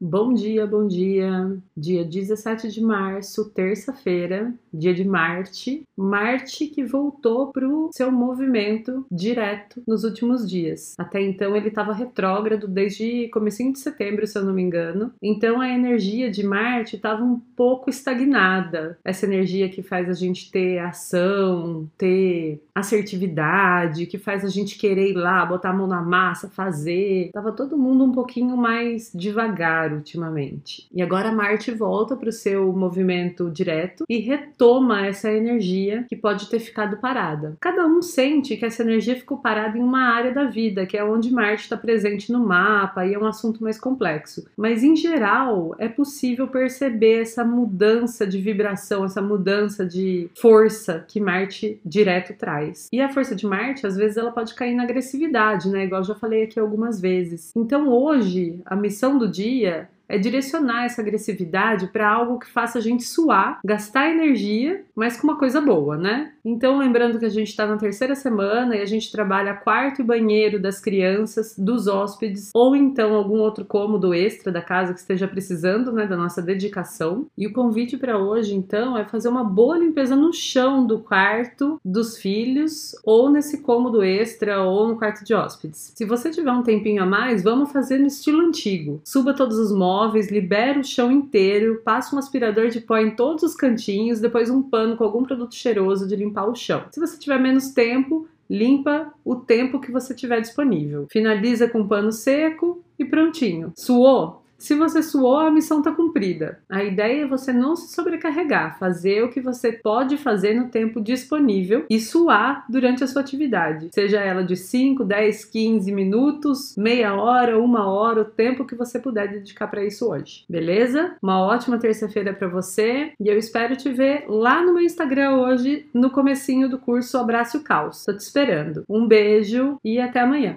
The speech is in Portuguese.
Bom dia, bom dia. Dia 17 de março, terça-feira, dia de Marte. Marte que voltou para o seu movimento direto nos últimos dias. Até então ele estava retrógrado desde comecinho de setembro, se eu não me engano. Então a energia de Marte estava um pouco estagnada. Essa energia que faz a gente ter ação, ter assertividade, que faz a gente querer ir lá, botar a mão na massa, fazer. Tava todo mundo um pouquinho mais devagar ultimamente. E agora Marte volta para o seu movimento direto e retoma essa energia que pode ter ficado parada. Cada um sente que essa energia ficou parada em uma área da vida, que é onde Marte está presente no mapa e é um assunto mais complexo. Mas em geral é possível perceber essa mudança de vibração, essa mudança de força que Marte direto traz. E a força de Marte, às vezes, ela pode cair na agressividade, né? Igual eu já falei aqui algumas vezes. Então hoje, a missão do dia é direcionar essa agressividade para algo que faça a gente suar, gastar energia, mas com uma coisa boa, né? Então, lembrando que a gente está na terceira semana e a gente trabalha quarto e banheiro das crianças, dos hóspedes, ou então algum outro cômodo extra da casa que esteja precisando, né, da nossa dedicação. E o convite para hoje, então, é fazer uma boa limpeza no chão do quarto dos filhos, ou nesse cômodo extra, ou no quarto de hóspedes. Se você tiver um tempinho a mais, vamos fazer no estilo antigo. Suba todos os móveis móveis, libera o chão inteiro, passa um aspirador de pó em todos os cantinhos, depois um pano com algum produto cheiroso de limpar o chão. Se você tiver menos tempo, limpa o tempo que você tiver disponível. Finaliza com um pano seco e prontinho. Suou? Se você suou, a missão está cumprida. A ideia é você não se sobrecarregar, fazer o que você pode fazer no tempo disponível e suar durante a sua atividade, seja ela de 5, 10, 15 minutos, meia hora, uma hora, o tempo que você puder dedicar para isso hoje. Beleza? Uma ótima terça-feira para você e eu espero te ver lá no meu Instagram hoje, no comecinho do curso Abraço Caos. Tô te esperando. Um beijo e até amanhã.